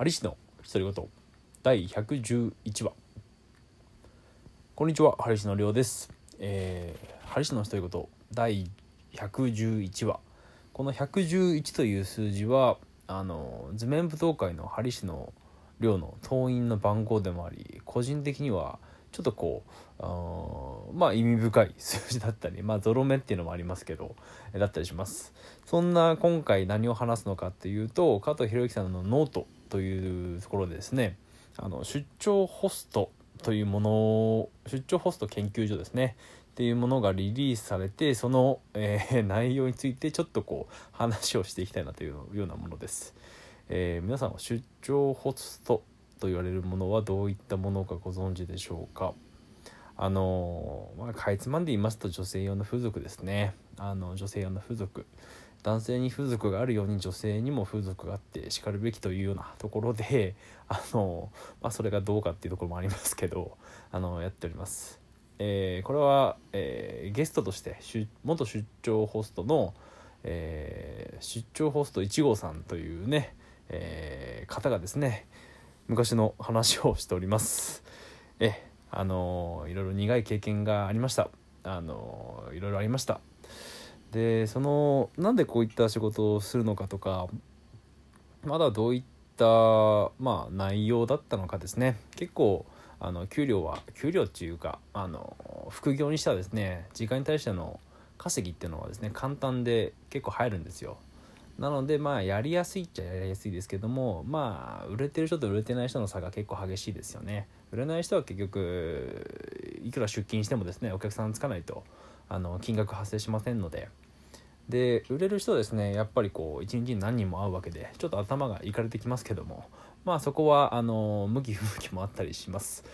ハリシの独り言第111話。こんにちはハリシのりょうです、えー、ハリシの独り言第111話。この111という数字はあの図面舞踏会のハリシの寮の党員の番号でもあり個人的にはちょっとこうあまあ意味深い数字だったりまあゾロ目っていうのもありますけどだったりします。そんな今回何を話すのかっていうと加藤博之さんのノートというところでですねあの出張ホストというものを出張ホスト研究所ですねっていうものがリリースされてその、えー内容についてちょっとこう話をしていきたいなというようなものです、えー皆さんは出張ホストと言われるものはどういったものかご存知でしょうか？あのまあ、かいつまんで言いますと女性用の風俗ですね。あの女性用の風俗。男性に風俗があるように女性にも風俗があってしかるべきというようなところで あの、まあ、それがどうかっていうところもありますけどあのやっております。えーこれは、えーゲストとして元出張ホストの、えー出張ホスト1号さんというね、え方がですね昔の話をしております。えあのいろいろ苦い経験がありました。あのいろいろありました。でそのなんでこういった仕事をするのかとかまだどういった、まあ、内容だったのかですね結構あの給料は給料っていうかあの副業にしてはですね時間に対しての稼ぎっていうのはですね簡単で結構入るんですよなのでまあやりやすいっちゃやりやすいですけどもまあ売れてる人と売れてない人の差が結構激しいですよね。売れない人は結局いくら出勤してもですねお客さんつかないとあの金額発生しませんので。で売れる人はですねやっぱりこう一日に何人も会うわけでちょっと頭がいかれてきますけどもまあそこはあの向き不向きもあったりします、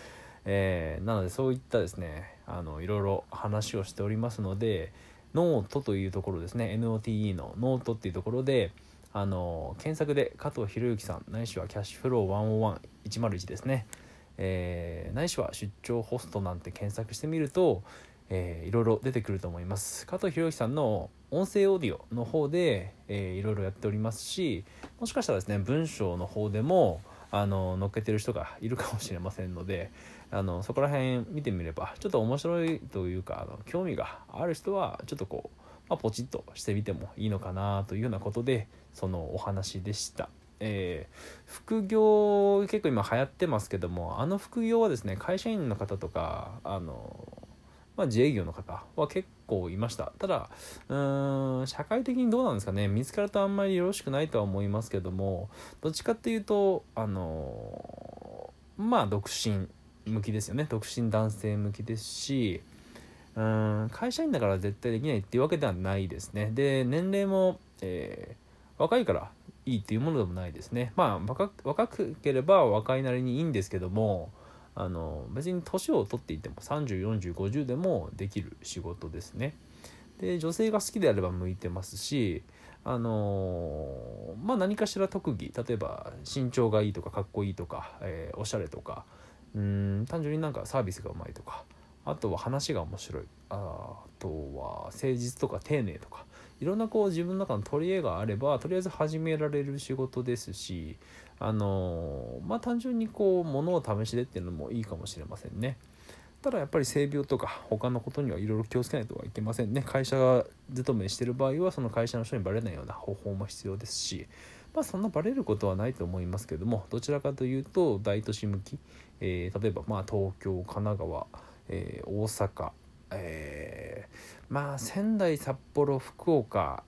えーなのでそういったですねあのいろいろ話をしておりますのでノートというところですね。NOTE のノートっていうところであの検索で加藤博之さんないしはキャッシュフロー101101ですね、えーないしは出張ホストなんて検索してみると、えーいろいろ出てくると思います。加藤博之さんの音声オーディオの方で、えーいろいろやっておりますしもしかしたらですね文章の方でもあの載っけてる人がいるかもしれませんのであのそこら辺見てみればちょっと面白いというかあの興味がある人はちょっとこう、まあ、ポチッとしてみてもいいのかなというようなことでそのお話でした。えー副業結構今流行ってますけどもあの副業はですね会社員の方とかあの、まあ、自営業の方は結構いました。ただうーん社会的にどうなんですかね。見つかるとあんまりよろしくないとは思いますけどもどっちかっていうとあのまあ独身向きですよね。独身男性向きですしうーん会社員だから絶対できないっていうわけではないですね。で年齢も、えー若いからいいっていうものでもないですね。まあ若若ければ若いなりにいいんですけどもあの別に年を取っていても304050でもできる仕事ですね。で女性が好きであれば向いてますしあのまあ何かしら特技例えば身長がいいとかかっこいいとか、えーおしゃれとかうん単純になんかサービスがうまいとかあとは話が面白い。あとは誠実とか丁寧とかいろんなこう自分の中の取り柄があればとりあえず始められる仕事ですしあのまあ単純にこう物を試しでっていうのもいいかもしれませんね。ただやっぱり性病とか他のことにはいろいろ気をつけないとはいけませんね会社が勤めしてる場合はその会社の人にバレないような方法も必要ですしまあそんなバレることはないと思いますけどもどちらかというと大都市向き、えー例えばまあ東京神奈川、えー大阪、えーまあ仙台札幌福岡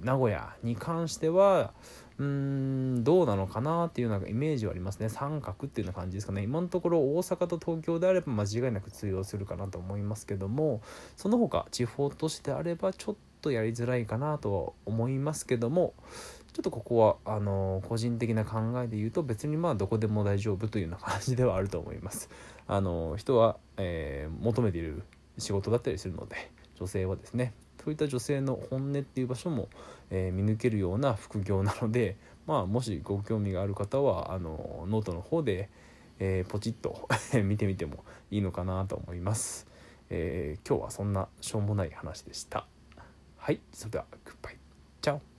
名古屋に関してはうーんどうなのかなっていうようなイメージはありますね三角っていうような感じですかね今のところ大阪と東京であれば間違いなく通用するかなと思いますけどもその他地方都市であればちょっとやりづらいかなとは思いますけどもちょっとここはあの個人的な考えで言うと別にまあどこでも大丈夫というような感じではあると思います。あの人は、えー求めている仕事だったりするので女性はですねそういった女性の本音っていう場所も、えー見抜けるような副業なので、まあ、もしご興味がある方はあのノートの方で、えーポチッと 見てみてもいいのかなと思います、えー今日はそんなしょうもない話でした。はいそれではグッバイ。チャオ。